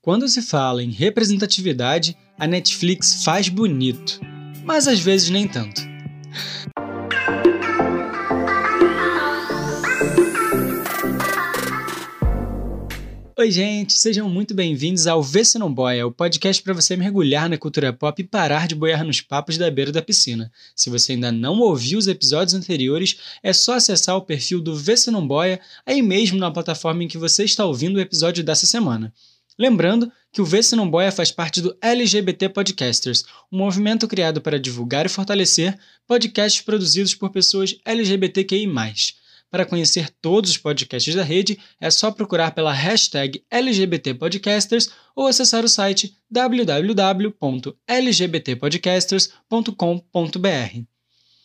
Quando se fala em representatividade, a Netflix faz bonito, mas às vezes nem tanto. Oi, gente, sejam muito bem-vindos ao Vê Se Não Boia, o podcast para você mergulhar na cultura pop e parar de boiar nos papos da beira da piscina. Se você ainda não ouviu os episódios anteriores, é só acessar o perfil do Vê Se Não Boia aí mesmo na plataforma em que você está ouvindo o episódio dessa semana. Lembrando que o Vê Se Não Boia faz parte do LGBT Podcasters, um movimento criado para divulgar e fortalecer podcasts produzidos por pessoas LGBTQI+. Para conhecer todos os podcasts da rede, é só procurar pela hashtag LGBTpodcasters ou acessar o site www.lgbtpodcasters.com.br.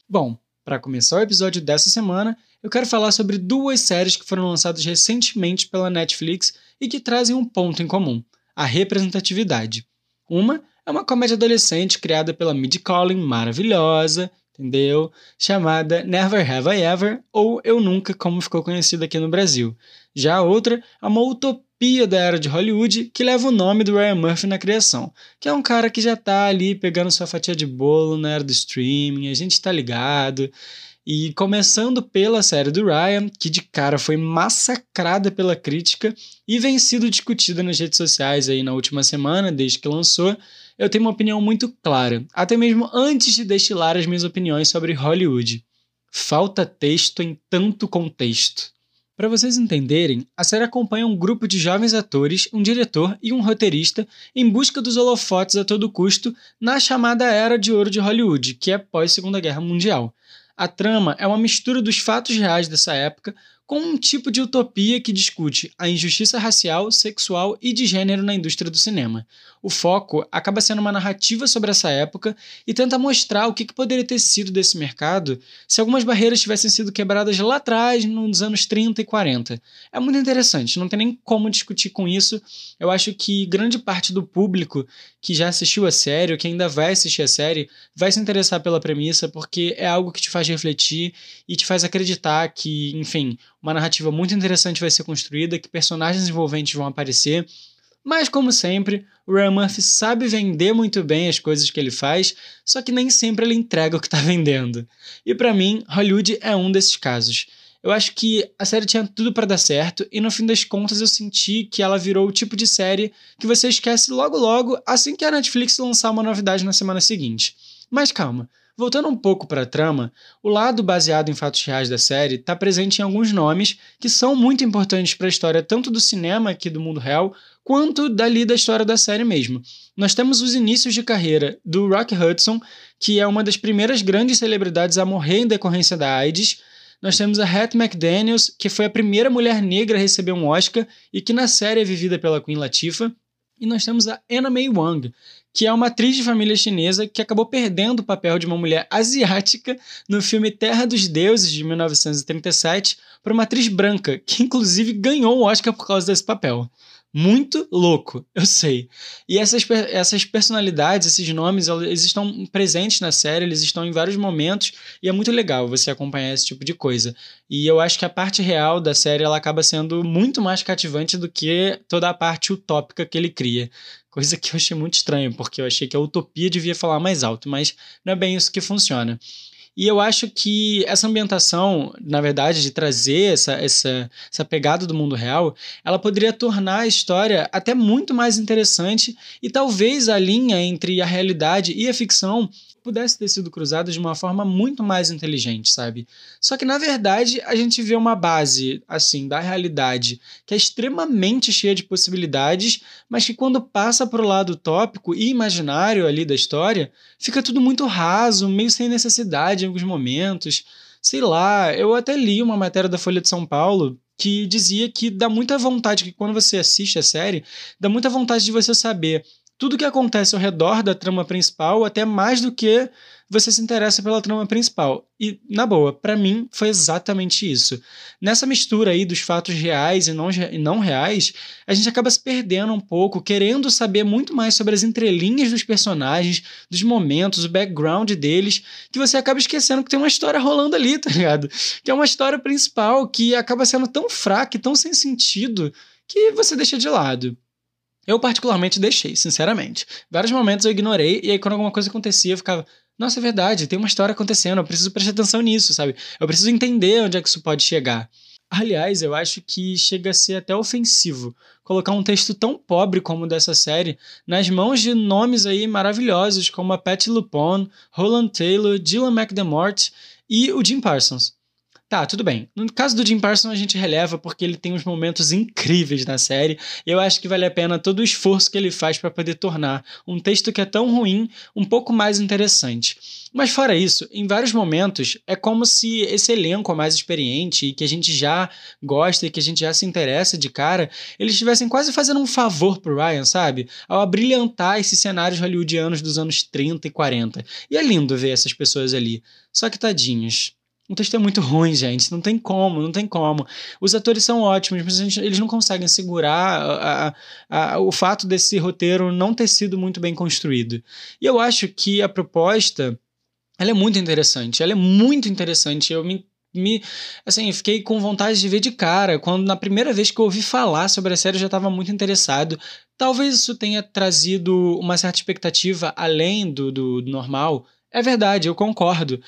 Bom, para começar o episódio dessa semana, eu quero falar sobre duas séries que foram lançadas recentemente pela Netflix e que trazem um ponto em comum: a representatividade. Uma é uma comédia adolescente criada pela Mid Collin, maravilhosa, entendeu? Chamada Never Have I Ever ou Eu Nunca, como ficou conhecida aqui no Brasil. Já a outra é uma utopia da era de Hollywood que leva o nome do Ryan Murphy na criação, que é um cara que já tá ali pegando sua fatia de bolo na era do streaming, a gente tá ligado. E começando pela série do Ryan, que de cara foi massacrada pela crítica e vem sido discutida nas redes sociais aí na última semana, desde que lançou, eu tenho uma opinião muito clara, até mesmo antes de destilar as minhas opiniões sobre Hollywood. Falta texto em tanto contexto. Para vocês entenderem, a série acompanha um grupo de jovens atores, um diretor e um roteirista em busca dos holofotes a todo custo na chamada Era de Ouro de Hollywood, que é pós Segunda Guerra Mundial. A trama é uma mistura dos fatos reais dessa época com um tipo de utopia que discute a injustiça racial, sexual e de gênero na indústria do cinema. O foco acaba sendo uma narrativa sobre essa época e tenta mostrar o que poderia ter sido desse mercado se algumas barreiras tivessem sido quebradas lá atrás, nos anos 30 e 40. É muito interessante, não tem nem como discutir com isso. Eu acho que grande parte do público que já assistiu a série, ou que ainda vai assistir a série, vai se interessar pela premissa, porque é algo que te faz refletir e te faz acreditar que, enfim, uma narrativa muito interessante vai ser construída, que personagens envolventes vão aparecer mas, como sempre, o Ryan Murphy sabe vender muito bem as coisas que ele faz, só que nem sempre ele entrega o que está vendendo. E para mim, Hollywood é um desses casos. Eu acho que a série tinha tudo para dar certo e no fim das contas eu senti que ela virou o tipo de série que você esquece logo logo assim que a Netflix lançar uma novidade na semana seguinte. Mas calma, Voltando um pouco para a trama, o lado baseado em fatos reais da série está presente em alguns nomes que são muito importantes para a história tanto do cinema aqui do mundo real, quanto dali da história da série mesmo. Nós temos os inícios de carreira do Rock Hudson, que é uma das primeiras grandes celebridades a morrer em decorrência da AIDS. Nós temos a Hattie McDaniels, que foi a primeira mulher negra a receber um Oscar e que na série é vivida pela Queen Latifah. E nós temos a Anna May Wang, que é uma atriz de família chinesa que acabou perdendo o papel de uma mulher asiática no filme Terra dos Deuses de 1937 para uma atriz branca, que inclusive ganhou um Oscar por causa desse papel. Muito louco, eu sei. E essas, essas personalidades, esses nomes, eles estão presentes na série, eles estão em vários momentos, e é muito legal você acompanhar esse tipo de coisa. E eu acho que a parte real da série ela acaba sendo muito mais cativante do que toda a parte utópica que ele cria. Coisa que eu achei muito estranho, porque eu achei que a utopia devia falar mais alto, mas não é bem isso que funciona. E eu acho que essa ambientação, na verdade, de trazer essa, essa, essa pegada do mundo real, ela poderia tornar a história até muito mais interessante e talvez a linha entre a realidade e a ficção pudesse ter sido cruzada de uma forma muito mais inteligente, sabe? Só que na verdade a gente vê uma base assim da realidade que é extremamente cheia de possibilidades, mas que quando passa para o lado tópico e imaginário ali da história, fica tudo muito raso, meio sem necessidade em alguns momentos. Sei lá, eu até li uma matéria da Folha de São Paulo que dizia que dá muita vontade que quando você assiste a série, dá muita vontade de você saber tudo que acontece ao redor da trama principal, até mais do que você se interessa pela trama principal. E, na boa, para mim foi exatamente isso. Nessa mistura aí dos fatos reais e não, e não reais, a gente acaba se perdendo um pouco, querendo saber muito mais sobre as entrelinhas dos personagens, dos momentos, o background deles, que você acaba esquecendo que tem uma história rolando ali, tá ligado? Que é uma história principal que acaba sendo tão fraca e tão sem sentido que você deixa de lado. Eu, particularmente, deixei, sinceramente. Vários momentos eu ignorei, e aí, quando alguma coisa acontecia, eu ficava. Nossa, é verdade, tem uma história acontecendo, eu preciso prestar atenção nisso, sabe? Eu preciso entender onde é que isso pode chegar. Aliás, eu acho que chega a ser até ofensivo colocar um texto tão pobre como o dessa série nas mãos de nomes aí maravilhosos como a Patty LuPone, Roland Taylor, Dylan McDermott e o Jim Parsons. Tá, tudo bem. No caso do Jim Parsons, a gente releva porque ele tem uns momentos incríveis na série. Eu acho que vale a pena todo o esforço que ele faz para poder tornar um texto que é tão ruim um pouco mais interessante. Mas fora isso, em vários momentos é como se esse elenco mais experiente e que a gente já gosta e que a gente já se interessa de cara, eles estivessem quase fazendo um favor pro Ryan, sabe? Ao abrilhantar esses cenários hollywoodianos dos anos 30 e 40. E é lindo ver essas pessoas ali. Só que tadinhos o texto é muito ruim, gente. Não tem como, não tem como. Os atores são ótimos, mas gente, eles não conseguem segurar a, a, a, o fato desse roteiro não ter sido muito bem construído. E eu acho que a proposta ela é muito interessante. Ela é muito interessante. Eu me me assim, fiquei com vontade de ver de cara. Quando na primeira vez que eu ouvi falar sobre a série, eu já estava muito interessado. Talvez isso tenha trazido uma certa expectativa além do, do, do normal, é verdade, eu concordo.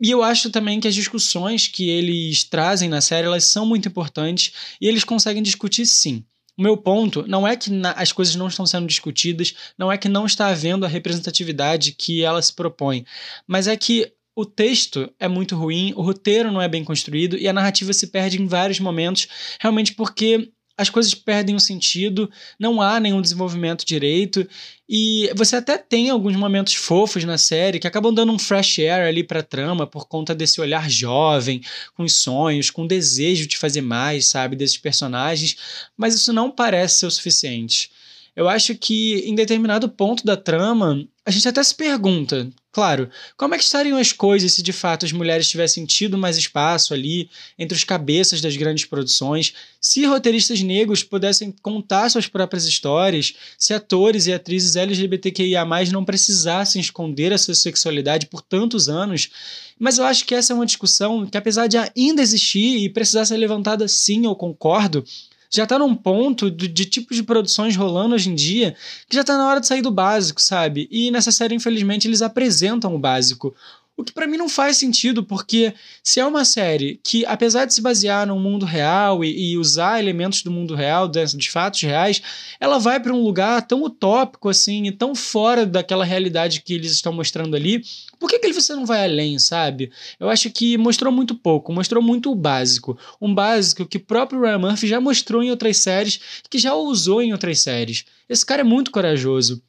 E eu acho também que as discussões que eles trazem na série elas são muito importantes e eles conseguem discutir sim. O meu ponto não é que as coisas não estão sendo discutidas, não é que não está havendo a representatividade que ela se propõe, mas é que o texto é muito ruim, o roteiro não é bem construído e a narrativa se perde em vários momentos, realmente porque as coisas perdem o sentido, não há nenhum desenvolvimento direito, e você até tem alguns momentos fofos na série que acabam dando um fresh air ali pra trama por conta desse olhar jovem, com os sonhos, com desejo de fazer mais, sabe, desses personagens, mas isso não parece ser o suficiente. Eu acho que em determinado ponto da trama, a gente até se pergunta, claro, como é que estariam as coisas se de fato as mulheres tivessem tido mais espaço ali entre os cabeças das grandes produções, se roteiristas negros pudessem contar suas próprias histórias, se atores e atrizes LGBTQIA+ não precisassem esconder a sua sexualidade por tantos anos. Mas eu acho que essa é uma discussão que apesar de ainda existir e precisar ser levantada sim, eu concordo, já está num ponto de, de tipos de produções rolando hoje em dia que já está na hora de sair do básico, sabe? E nessa série, infelizmente, eles apresentam o básico. O que para mim não faz sentido, porque se é uma série que, apesar de se basear no mundo real e, e usar elementos do mundo real, de, fatos reais, ela vai para um lugar tão utópico assim e tão fora daquela realidade que eles estão mostrando ali. Por que, que você não vai além, sabe? Eu acho que mostrou muito pouco, mostrou muito o básico. Um básico que o próprio Ryan Murphy já mostrou em outras séries, que já usou em outras séries. Esse cara é muito corajoso.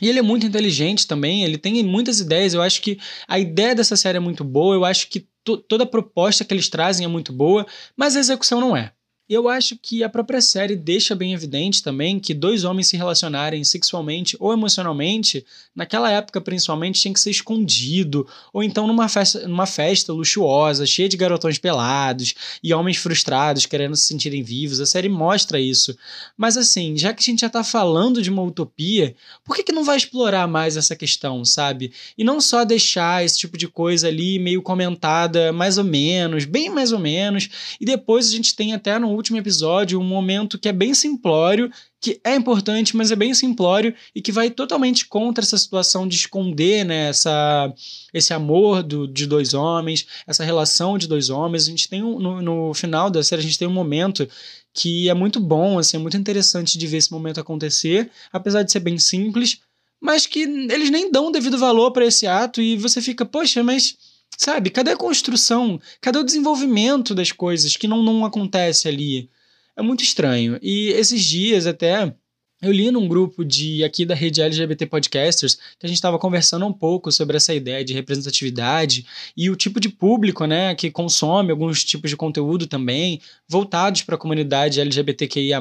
E ele é muito inteligente também, ele tem muitas ideias. Eu acho que a ideia dessa série é muito boa, eu acho que toda a proposta que eles trazem é muito boa, mas a execução não é. Eu acho que a própria série deixa bem evidente também que dois homens se relacionarem sexualmente ou emocionalmente, naquela época principalmente, tinha que ser escondido, ou então numa festa, numa festa luxuosa, cheia de garotões pelados e homens frustrados querendo se sentirem vivos. A série mostra isso. Mas assim, já que a gente já tá falando de uma utopia, por que, que não vai explorar mais essa questão, sabe? E não só deixar esse tipo de coisa ali meio comentada mais ou menos, bem mais ou menos, e depois a gente tem até no último episódio um momento que é bem simplório, que é importante, mas é bem simplório e que vai totalmente contra essa situação de esconder né, essa, esse amor do, de dois homens, essa relação de dois homens. A gente tem um, no, no final da série, a gente tem um momento que é muito bom, assim, é muito interessante de ver esse momento acontecer, apesar de ser bem simples, mas que eles nem dão devido valor para esse ato e você fica, poxa, mas Sabe? Cadê a construção? Cadê o desenvolvimento das coisas que não, não acontece ali? É muito estranho. E esses dias até eu li num grupo de aqui da rede LGBT Podcasters que a gente estava conversando um pouco sobre essa ideia de representatividade e o tipo de público, né, que consome alguns tipos de conteúdo também voltados para a comunidade LGBTQIA+,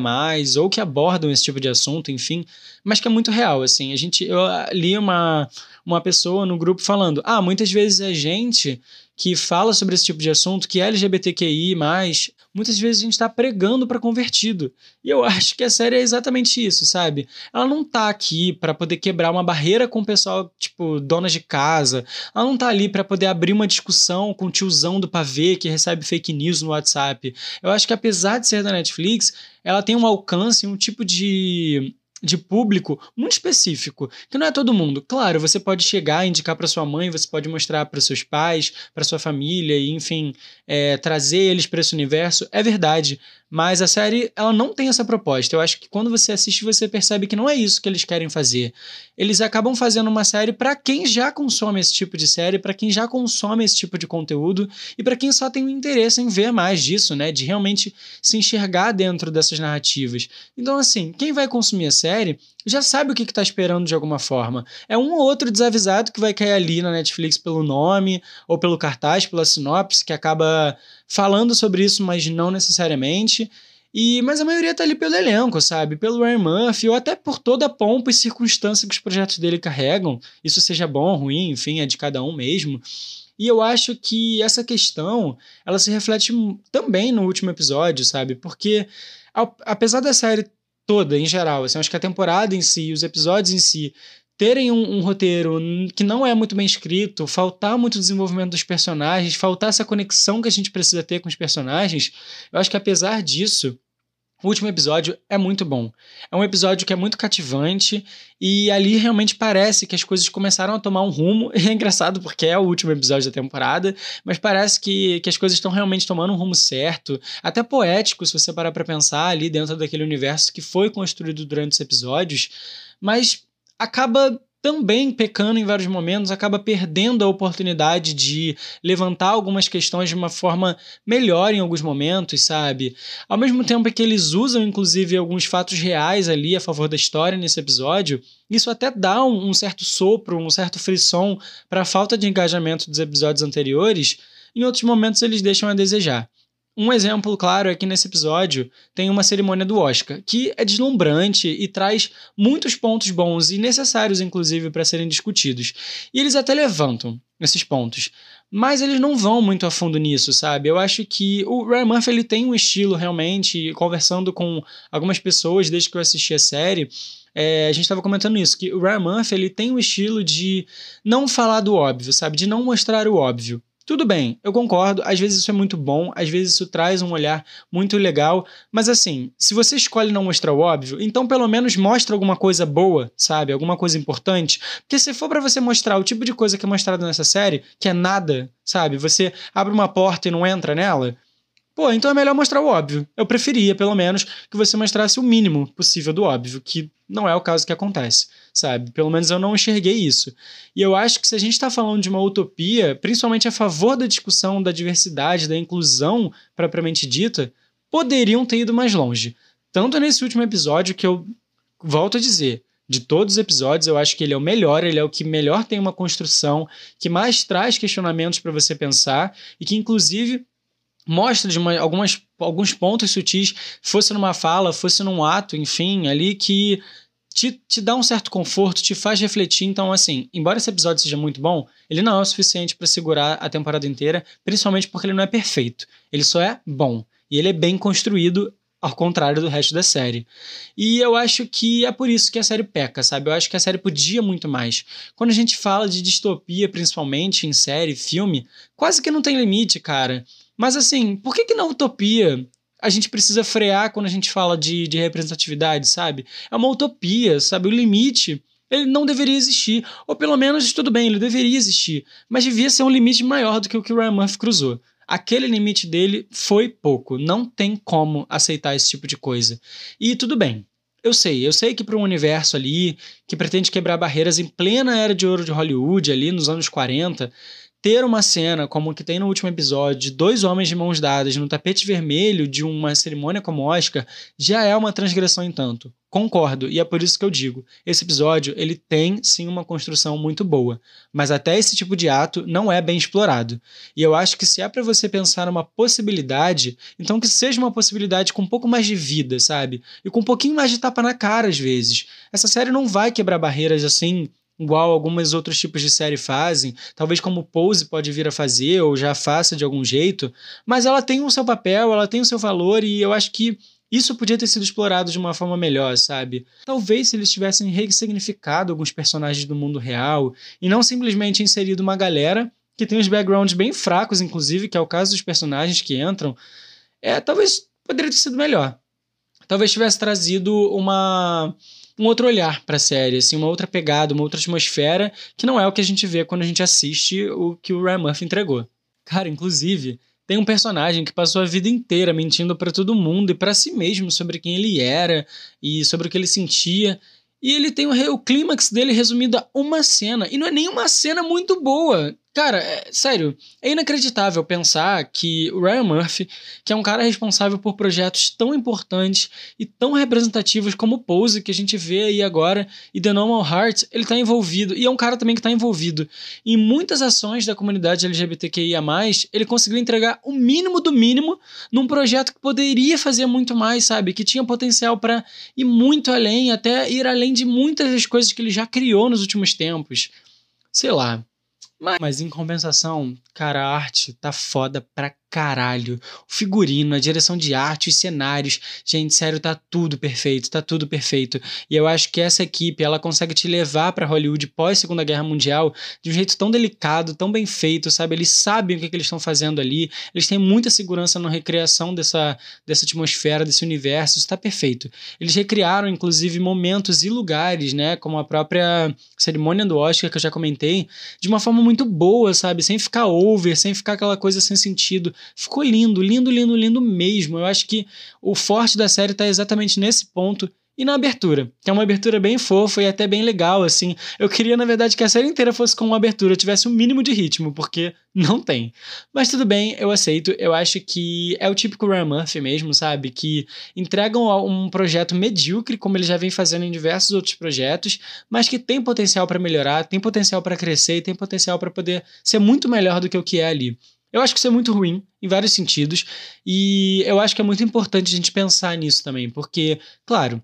ou que abordam esse tipo de assunto, enfim, mas que é muito real, assim. A gente eu li uma uma pessoa no grupo falando: "Ah, muitas vezes a gente que fala sobre esse tipo de assunto, que é LGBTQI, muitas vezes a gente está pregando para convertido. E eu acho que a série é exatamente isso, sabe? Ela não tá aqui para poder quebrar uma barreira com o pessoal, tipo, donas de casa. Ela não tá ali para poder abrir uma discussão com o tiozão do pavê que recebe fake news no WhatsApp. Eu acho que apesar de ser da Netflix, ela tem um alcance, um tipo de de público muito específico, que não é todo mundo. Claro, você pode chegar, indicar para sua mãe, você pode mostrar para seus pais, para sua família, e enfim, é, trazer eles para esse universo. É verdade, mas a série, ela não tem essa proposta. Eu acho que quando você assiste, você percebe que não é isso que eles querem fazer. Eles acabam fazendo uma série para quem já consome esse tipo de série, para quem já consome esse tipo de conteúdo e para quem só tem um interesse em ver mais disso, né? De realmente se enxergar dentro dessas narrativas. Então, assim, quem vai consumir a série já sabe o que está esperando de alguma forma. É um ou outro desavisado que vai cair ali na Netflix pelo nome, ou pelo cartaz, pela sinopse, que acaba falando sobre isso, mas não necessariamente. E, mas a maioria tá ali pelo elenco, sabe? Pelo Ryan Murphy, ou até por toda a pompa e circunstância que os projetos dele carregam. Isso seja bom ruim, enfim, é de cada um mesmo. E eu acho que essa questão, ela se reflete também no último episódio, sabe? Porque apesar da série toda, em geral. Assim, acho que a temporada em si, os episódios em si, terem um, um, roteiro que não é muito bem escrito, faltar muito desenvolvimento dos personagens, faltar essa conexão que a gente precisa ter com os personagens, eu acho que apesar disso, o último episódio é muito bom. É um episódio que é muito cativante e ali realmente parece que as coisas começaram a tomar um rumo. E é engraçado porque é o último episódio da temporada, mas parece que, que as coisas estão realmente tomando um rumo certo, até poético, se você parar para pensar ali dentro daquele universo que foi construído durante os episódios. Mas acaba também pecando em vários momentos, acaba perdendo a oportunidade de levantar algumas questões de uma forma melhor em alguns momentos, sabe? Ao mesmo tempo que eles usam, inclusive, alguns fatos reais ali a favor da história nesse episódio, isso até dá um, um certo sopro, um certo frisson para a falta de engajamento dos episódios anteriores. Em outros momentos, eles deixam a desejar. Um exemplo claro é que nesse episódio tem uma cerimônia do Oscar, que é deslumbrante e traz muitos pontos bons e necessários, inclusive, para serem discutidos. E eles até levantam esses pontos. Mas eles não vão muito a fundo nisso, sabe? Eu acho que o Ryan Murphy ele tem um estilo realmente, conversando com algumas pessoas desde que eu assisti a série, é, a gente estava comentando isso, que o Ryan Murphy ele tem um estilo de não falar do óbvio, sabe? De não mostrar o óbvio. Tudo bem, eu concordo, às vezes isso é muito bom, às vezes isso traz um olhar muito legal, mas assim, se você escolhe não mostrar o óbvio, então pelo menos mostra alguma coisa boa, sabe? Alguma coisa importante. Porque se for para você mostrar o tipo de coisa que é mostrado nessa série, que é nada, sabe? Você abre uma porta e não entra nela, Pô, então é melhor mostrar o óbvio. Eu preferia, pelo menos, que você mostrasse o mínimo possível do óbvio, que não é o caso que acontece, sabe? Pelo menos eu não enxerguei isso. E eu acho que se a gente está falando de uma utopia, principalmente a favor da discussão da diversidade, da inclusão propriamente dita, poderiam ter ido mais longe. Tanto nesse último episódio que eu volto a dizer, de todos os episódios, eu acho que ele é o melhor, ele é o que melhor tem uma construção, que mais traz questionamentos para você pensar e que, inclusive, mostra de uma, algumas, alguns pontos sutis, fosse numa fala, fosse num ato, enfim, ali que te, te dá um certo conforto, te faz refletir. Então, assim, embora esse episódio seja muito bom, ele não é o suficiente para segurar a temporada inteira, principalmente porque ele não é perfeito. Ele só é bom. E ele é bem construído, ao contrário do resto da série. E eu acho que é por isso que a série peca, sabe? Eu acho que a série podia muito mais. Quando a gente fala de distopia, principalmente em série, filme, quase que não tem limite, cara. Mas assim, por que, que na utopia a gente precisa frear quando a gente fala de, de representatividade, sabe? É uma utopia, sabe? O limite ele não deveria existir. Ou pelo menos, tudo bem, ele deveria existir. Mas devia ser um limite maior do que o que o Ryan Murphy cruzou. Aquele limite dele foi pouco. Não tem como aceitar esse tipo de coisa. E tudo bem. Eu sei, eu sei que para um universo ali que pretende quebrar barreiras em plena era de ouro de Hollywood, ali nos anos 40, ter uma cena como que tem no último episódio, de dois homens de mãos dadas no tapete vermelho de uma cerimônia como Oscar, já é uma transgressão em tanto. Concordo, e é por isso que eu digo, esse episódio ele tem sim uma construção muito boa, mas até esse tipo de ato não é bem explorado. E eu acho que se é para você pensar numa possibilidade, então que seja uma possibilidade com um pouco mais de vida, sabe? E com um pouquinho mais de tapa na cara às vezes. Essa série não vai quebrar barreiras assim igual alguns outros tipos de série fazem, talvez como Pose pode vir a fazer ou já faça de algum jeito, mas ela tem o seu papel, ela tem o seu valor e eu acho que isso podia ter sido explorado de uma forma melhor, sabe? Talvez se eles tivessem ressignificado alguns personagens do mundo real e não simplesmente inserido uma galera que tem os backgrounds bem fracos, inclusive, que é o caso dos personagens que entram, é, talvez poderia ter sido melhor. Talvez tivesse trazido uma um outro olhar para a série, assim, uma outra pegada, uma outra atmosfera, que não é o que a gente vê quando a gente assiste o que o Ryan Murphy entregou. Cara, inclusive, tem um personagem que passou a vida inteira mentindo para todo mundo e para si mesmo sobre quem ele era e sobre o que ele sentia. E ele tem o, o clímax dele resumido a uma cena. E não é nem uma cena muito boa. Cara, é, sério, é inacreditável pensar que o Ryan Murphy, que é um cara responsável por projetos tão importantes e tão representativos como Pose, que a gente vê aí agora, e The Normal Heart, ele tá envolvido, e é um cara também que tá envolvido em muitas ações da comunidade LGBTQIA+, ele conseguiu entregar o mínimo do mínimo num projeto que poderia fazer muito mais, sabe? Que tinha potencial para ir muito além, até ir além de muitas das coisas que ele já criou nos últimos tempos. Sei lá, mas, em compensação, cara, a arte tá foda pra caralho. O figurino, a direção de arte, os cenários. Gente, sério, tá tudo perfeito, tá tudo perfeito. E eu acho que essa equipe, ela consegue te levar para Hollywood pós Segunda Guerra Mundial de um jeito tão delicado, tão bem feito, sabe? Eles sabem o que, que eles estão fazendo ali. Eles têm muita segurança na recriação dessa, dessa atmosfera, desse universo. Isso tá perfeito. Eles recriaram, inclusive, momentos e lugares, né? Como a própria cerimônia do Oscar que eu já comentei, de uma forma muito boa, sabe? Sem ficar over, sem ficar aquela coisa sem sentido. Ficou lindo, lindo, lindo, lindo mesmo. Eu acho que o forte da série está exatamente nesse ponto e na abertura, que é uma abertura bem fofa e até bem legal, assim. Eu queria, na verdade, que a série inteira fosse com uma abertura, tivesse um mínimo de ritmo, porque não tem. Mas tudo bem, eu aceito. Eu acho que é o típico Ryan Murphy mesmo, sabe? Que entregam um projeto medíocre, como ele já vem fazendo em diversos outros projetos, mas que tem potencial para melhorar, tem potencial para crescer e tem potencial para poder ser muito melhor do que o que é ali. Eu acho que isso é muito ruim, em vários sentidos, e eu acho que é muito importante a gente pensar nisso também, porque, claro,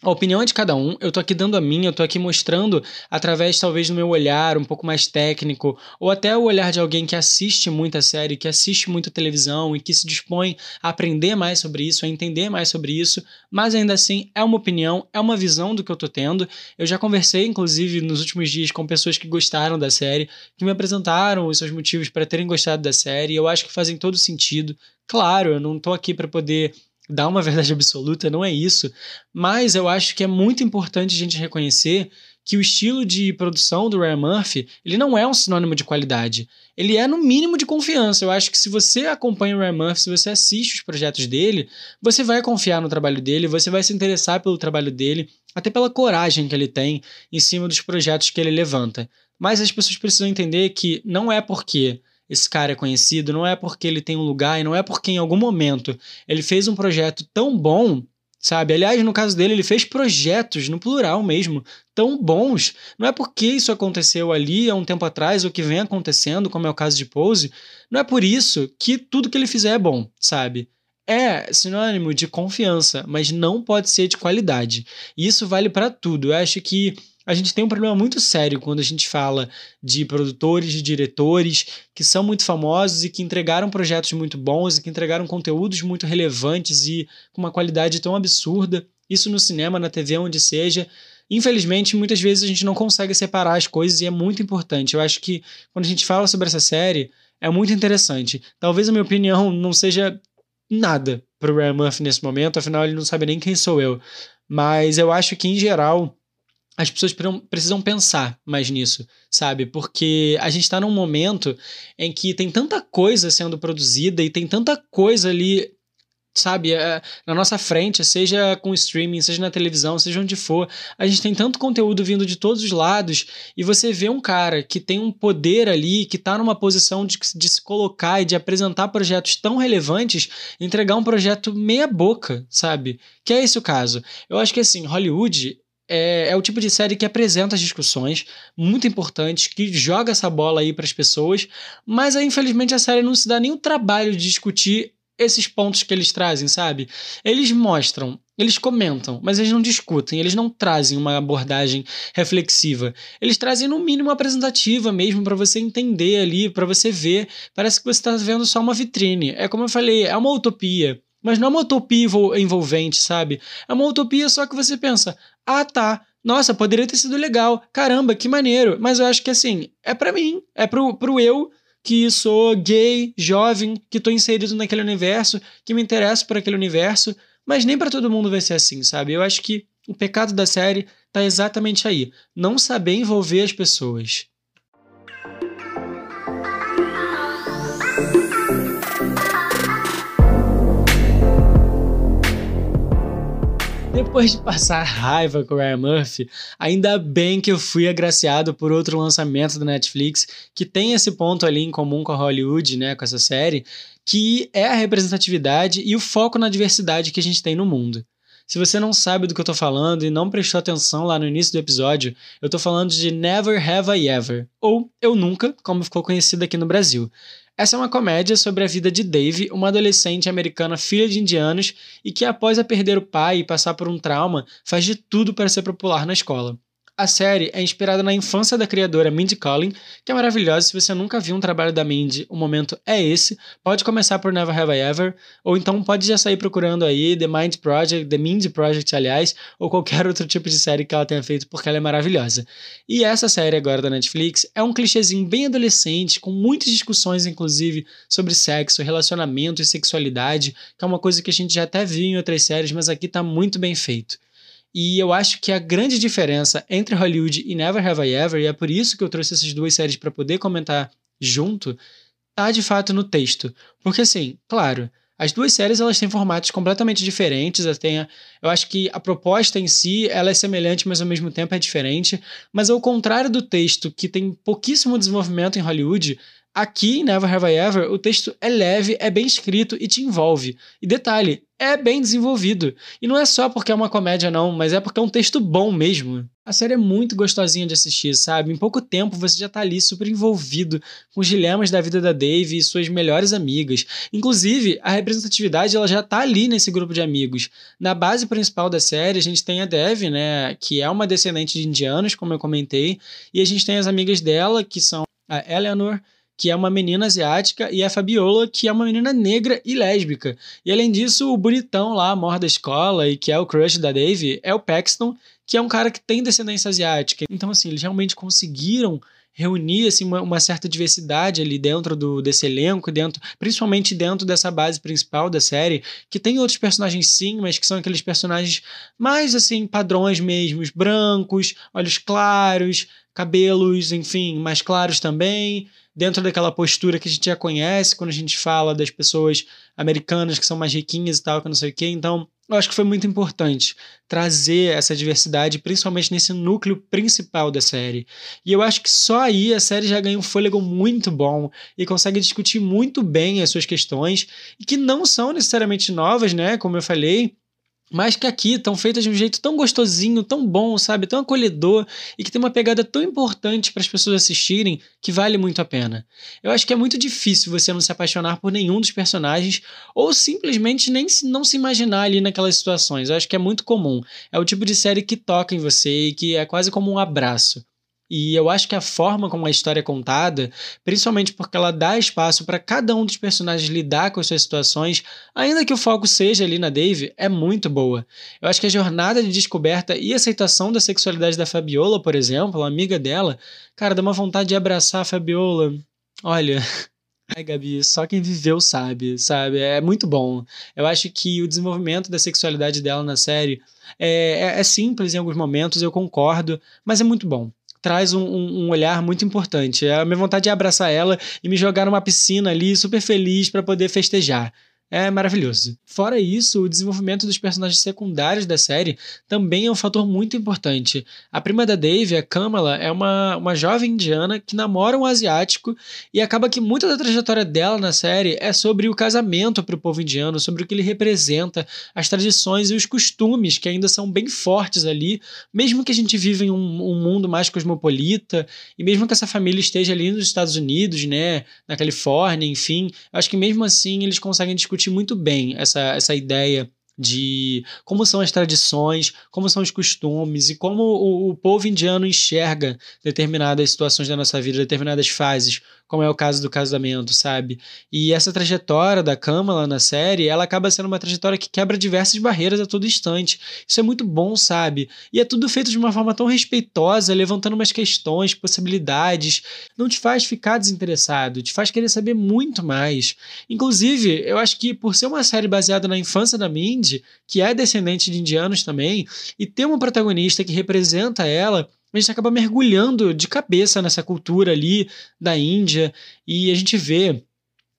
a opinião é de cada um, eu tô aqui dando a minha, eu tô aqui mostrando através talvez do meu olhar um pouco mais técnico, ou até o olhar de alguém que assiste muita série, que assiste muita televisão e que se dispõe a aprender mais sobre isso, a entender mais sobre isso, mas ainda assim é uma opinião, é uma visão do que eu tô tendo. Eu já conversei, inclusive, nos últimos dias com pessoas que gostaram da série, que me apresentaram os seus motivos para terem gostado da série, e eu acho que fazem todo sentido. Claro, eu não tô aqui para poder dar uma verdade absoluta, não é isso. Mas eu acho que é muito importante a gente reconhecer que o estilo de produção do Ryan Murphy, ele não é um sinônimo de qualidade. Ele é no mínimo de confiança. Eu acho que se você acompanha o Ryan Murphy, se você assiste os projetos dele, você vai confiar no trabalho dele, você vai se interessar pelo trabalho dele, até pela coragem que ele tem em cima dos projetos que ele levanta. Mas as pessoas precisam entender que não é porque esse cara é conhecido, não é porque ele tem um lugar e não é porque em algum momento ele fez um projeto tão bom, sabe? Aliás, no caso dele, ele fez projetos, no plural mesmo, tão bons. Não é porque isso aconteceu ali há um tempo atrás ou que vem acontecendo, como é o caso de Pose, não é por isso que tudo que ele fizer é bom, sabe? é sinônimo de confiança, mas não pode ser de qualidade. E isso vale para tudo. Eu acho que a gente tem um problema muito sério quando a gente fala de produtores, de diretores que são muito famosos e que entregaram projetos muito bons e que entregaram conteúdos muito relevantes e com uma qualidade tão absurda. Isso no cinema, na TV, onde seja. Infelizmente, muitas vezes a gente não consegue separar as coisas e é muito importante. Eu acho que quando a gente fala sobre essa série, é muito interessante. Talvez a minha opinião não seja nada para o Ryan Murphy nesse momento, afinal ele não sabe nem quem sou eu. Mas eu acho que, em geral, as pessoas precisam pensar mais nisso, sabe? Porque a gente está num momento em que tem tanta coisa sendo produzida e tem tanta coisa ali sabe, é, na nossa frente, seja com streaming, seja na televisão, seja onde for. A gente tem tanto conteúdo vindo de todos os lados e você vê um cara que tem um poder ali, que está numa posição de, de se colocar e de apresentar projetos tão relevantes, entregar um projeto meia boca, sabe? Que é esse o caso. Eu acho que assim, Hollywood é, é, o tipo de série que apresenta as discussões muito importantes, que joga essa bola aí para as pessoas, mas aí, infelizmente a série não se dá nem o trabalho de discutir esses pontos que eles trazem, sabe? Eles mostram, eles comentam, mas eles não discutem, eles não trazem uma abordagem reflexiva. Eles trazem no mínimo apresentativa mesmo para você entender ali, para você ver. Parece que você está vendo só uma vitrine. É como eu falei, é uma utopia. Mas não é uma utopia envolvente, sabe? É uma utopia só que você pensa: ah, tá. Nossa, poderia ter sido legal. Caramba, que maneiro. Mas eu acho que assim, é para mim, é pro, pro eu que sou gay, jovem, que tô inserido naquele universo, que me interesso por aquele universo, mas nem para todo mundo vai ser assim, sabe? Eu acho que o pecado da série tá exatamente aí, não saber envolver as pessoas. Depois de passar raiva com o Ryan Murphy, ainda bem que eu fui agraciado por outro lançamento da Netflix que tem esse ponto ali em comum com a Hollywood, né, com essa série, que é a representatividade e o foco na diversidade que a gente tem no mundo. Se você não sabe do que eu tô falando e não prestou atenção lá no início do episódio, eu tô falando de Never Have I Ever, ou Eu Nunca, como ficou conhecido aqui no Brasil. Essa é uma comédia sobre a vida de Dave, uma adolescente americana filha de indianos e que, após a perder o pai e passar por um trauma, faz de tudo para ser popular na escola. A série é inspirada na infância da criadora Mindy Kaling, que é maravilhosa. Se você nunca viu um trabalho da Mindy, o momento é esse. Pode começar por Never Have I Ever, ou então pode já sair procurando aí The Mind Project, The Mindy Project, aliás, ou qualquer outro tipo de série que ela tenha feito, porque ela é maravilhosa. E essa série agora da Netflix é um clichêzinho bem adolescente, com muitas discussões, inclusive, sobre sexo, relacionamento e sexualidade, que é uma coisa que a gente já até viu em outras séries, mas aqui tá muito bem feito. E eu acho que a grande diferença entre Hollywood e Never Have I Ever, e é por isso que eu trouxe essas duas séries para poder comentar junto, tá de fato no texto. Porque assim, claro, as duas séries elas têm formatos completamente diferentes, têm, eu acho que a proposta em si ela é semelhante, mas ao mesmo tempo é diferente. Mas ao contrário do texto, que tem pouquíssimo desenvolvimento em Hollywood, Aqui Never Have I Ever, o texto é leve, é bem escrito e te envolve. E detalhe, é bem desenvolvido. E não é só porque é uma comédia, não, mas é porque é um texto bom mesmo. A série é muito gostosinha de assistir, sabe? Em pouco tempo você já tá ali super envolvido com os dilemas da vida da Dave e suas melhores amigas. Inclusive, a representatividade ela já tá ali nesse grupo de amigos. Na base principal da série, a gente tem a Dev, né? Que é uma descendente de indianos, como eu comentei. E a gente tem as amigas dela, que são a Eleanor que é uma menina asiática, e a Fabiola, que é uma menina negra e lésbica. E além disso, o bonitão lá, amor da escola, e que é o crush da Dave, é o Paxton, que é um cara que tem descendência asiática. Então, assim, eles realmente conseguiram reunir assim, uma, uma, certa diversidade ali dentro do, desse elenco, dentro, principalmente dentro dessa base principal da série, que tem outros personagens sim, mas que são aqueles personagens mais assim, padrões mesmos, brancos, olhos claros, cabelos, enfim, mais claros também, dentro daquela postura que a gente já conhece quando a gente fala das pessoas americanas que são mais riquinhas e tal, que não sei o quê. Então, eu acho que foi muito importante trazer essa diversidade, principalmente nesse núcleo principal da série. E eu acho que só aí a série já ganha um fôlego muito bom e consegue discutir muito bem as suas questões, e que não são necessariamente novas, né? Como eu falei, mas que aqui estão feitas de um jeito tão gostosinho, tão bom, sabe, tão acolhedor e que tem uma pegada tão importante para as pessoas assistirem que vale muito a pena. Eu acho que é muito difícil você não se apaixonar por nenhum dos personagens ou simplesmente nem se, não se imaginar ali naquelas situações. Eu acho que é muito comum. É o tipo de série que toca em você e que é quase como um abraço. E eu acho que a forma como a história é contada, principalmente porque ela dá espaço para cada um dos personagens lidar com as suas situações, ainda que o foco seja ali na Dave, é muito boa. Eu acho que a jornada de descoberta e aceitação da sexualidade da Fabiola, por exemplo, amiga dela, cara, dá uma vontade de abraçar a Fabiola. Olha, Ai, Gabi, só quem viveu sabe, sabe? É muito bom. Eu acho que o desenvolvimento da sexualidade dela na série é, é, é simples em alguns momentos, eu concordo, mas é muito bom traz um, um, olhar muito importante. A minha vontade é abraçar ela e me jogar numa piscina ali, super feliz para poder festejar. É maravilhoso. Fora isso, o desenvolvimento dos personagens secundários da série também é um fator muito importante. A prima da Dave, a Kamala, é uma, uma jovem indiana que namora um asiático e acaba que muita da trajetória dela na série é sobre o casamento para o povo indiano, sobre o que ele representa, as tradições e os costumes que ainda são bem fortes ali, mesmo que a gente viva em um, um mundo mais cosmopolita e mesmo que essa família esteja ali nos Estados Unidos, né, na Califórnia, enfim, acho que mesmo assim eles conseguem discutir discutir muito bem essa, essa ideia de como são as tradições, como são os costumes e como o, o, povo indiano enxerga determinadas situações da nossa vida, determinadas fases, como é o caso do casamento, sabe? E essa trajetória da Kamala na série, ela acaba sendo uma trajetória que quebra diversas barreiras a todo instante. Isso é muito bom, sabe? E é tudo feito de uma forma tão respeitosa, levantando umas questões, possibilidades. Não te faz ficar desinteressado, te faz querer saber muito mais. Inclusive, eu acho que por ser uma série baseada na infância da Mindy, que é descendente de indianos também, e ter uma protagonista que representa ela, a gente acaba mergulhando de cabeça nessa cultura ali da Índia e a gente vê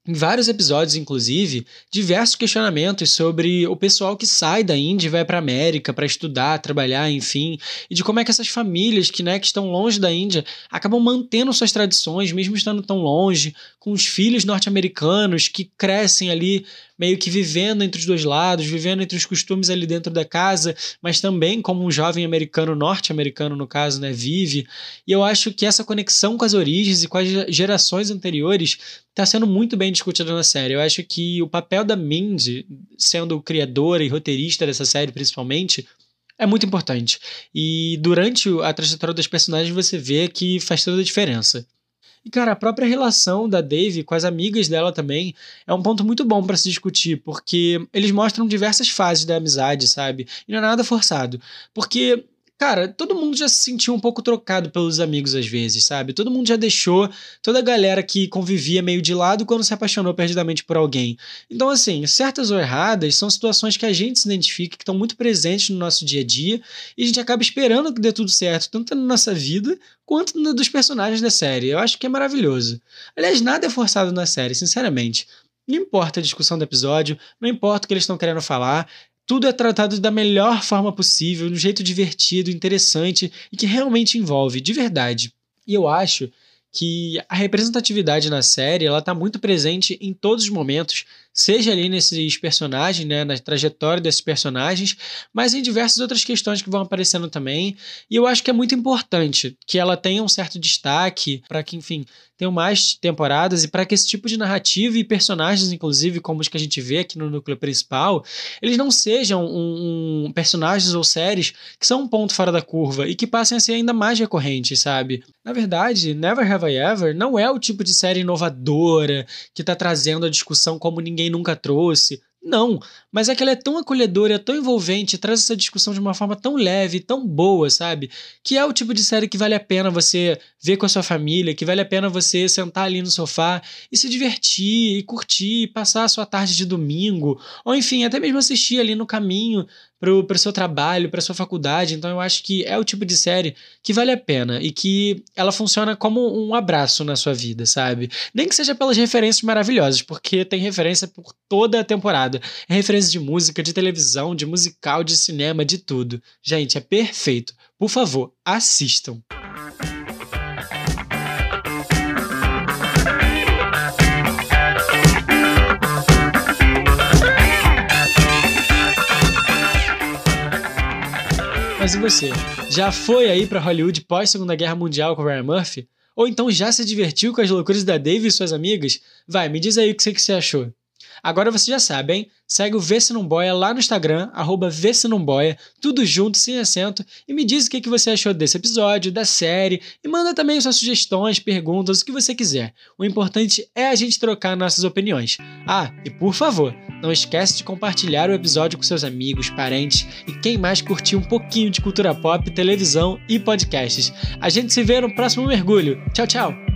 em vários episódios, inclusive, diversos questionamentos sobre o pessoal que sai da Índia e vai para a América para estudar, trabalhar, enfim, e de como é que essas famílias que, né, que estão longe da Índia acabam mantendo suas tradições, mesmo estando tão longe, com os filhos norte-americanos que crescem ali meio que vivendo entre os dois lados, vivendo entre os costumes ali dentro da casa, mas também como um jovem americano, norte-americano no caso, né, vive. E eu acho que essa conexão com as origens e com as gerações anteriores está sendo muito bem discutida na série. Eu acho que o papel da Mindy, sendo criadora e roteirista dessa série principalmente, é muito importante. E durante a trajetória dos personagens você vê que faz toda a diferença. E, cara, a própria relação da Dave com as amigas dela também é um ponto muito bom para se discutir, porque eles mostram diversas fases da amizade, sabe? E não é nada forçado. Porque Cara, todo mundo já se sentiu um pouco trocado pelos amigos às vezes, sabe? Todo mundo já deixou toda a galera que convivia meio de lado quando se apaixonou perdidamente por alguém. Então, assim, certas ou erradas são situações que a gente se identifica, que estão muito presentes no nosso dia a dia, e a gente acaba esperando que dê tudo certo, tanto na nossa vida quanto no dos personagens da série. Eu acho que é maravilhoso. Aliás, nada é forçado na série, sinceramente. Não importa a discussão do episódio, não importa o que eles estão querendo falar, tudo é tratado da melhor forma possível, de um jeito divertido, interessante e que realmente envolve, de verdade. E eu acho que a representatividade na série ela está muito presente em todos os momentos, seja ali nesses personagens, né, na trajetória desses personagens, mas em diversas outras questões que vão aparecendo também. E eu acho que é muito importante que ela tenha um certo destaque para que, enfim, tenham mais temporadas e para que esse tipo de narrativa e personagens, inclusive, como os que a gente vê aqui no núcleo principal, eles não sejam um, um, personagens ou séries que são um ponto fora da curva e que passem a ser ainda mais recorrentes, sabe? Na verdade, Never Have I Ever não é o tipo de série inovadora que está trazendo a discussão como ninguém nunca trouxe. Não, mas é que ela é tão acolhedora, é tão envolvente, traz essa discussão de uma forma tão leve, tão boa, sabe? Que é o tipo de série que vale a pena você ver com a sua família, que vale a pena você sentar ali no sofá e se divertir, e curtir, e passar a sua tarde de domingo, ou enfim, até mesmo assistir ali no caminho para o seu trabalho, para sua faculdade. Então eu acho que é o tipo de série que vale a pena e que ela funciona como um abraço na sua vida, sabe? Nem que seja pelas referências maravilhosas, porque tem referência por toda a temporada. É referência de música, de televisão, de musical, de cinema, de tudo. Gente, é perfeito. Por favor, assistam. E você? Já foi aí para Hollywood pós Segunda Guerra Mundial com Ryan Murphy? Ou então já se divertiu com as loucuras da Dave e suas amigas? Vai, me diz aí o que você achou. Agora você já sabe, hein? Segue o Vê Se Não Boia lá no Instagram, arroba Vê Se Não Boia, tudo junto, sem acento, e me diz o que, que você achou desse episódio, da série, e manda também suas sugestões, perguntas, o que você quiser. O importante é a gente trocar nossas opiniões. Ah, e por favor, não esquece de compartilhar o episódio com seus amigos, parentes e quem mais curtir um pouquinho de cultura pop, televisão e podcasts. A gente se vê no próximo mergulho. Tchau, tchau!